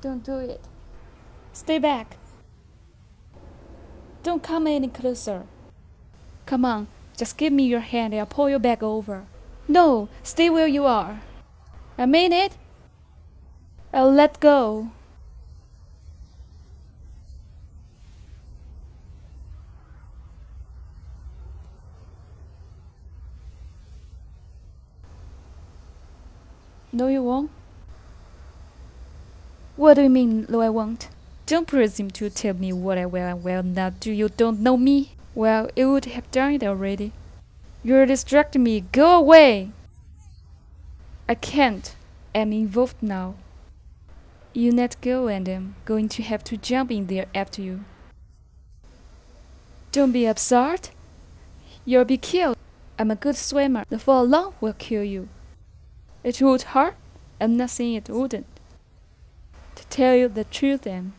Don't do it. Stay back. Don't come any closer. Come on, just give me your hand and I'll pull you back over. No, stay where you are. I mean it. I'll let go. No, you won't. What do you mean, no, I won't? Don't presume to tell me what I will and will not do. You don't know me. Well, you would have done it already. You're distracting me. Go away. I can't. I'm involved now. You let go and I'm going to have to jump in there after you. Don't be absurd. You'll be killed. I'm a good swimmer. The fall alone will kill you. It would hurt. I'm not saying it wouldn't. Tell you the truth, Em,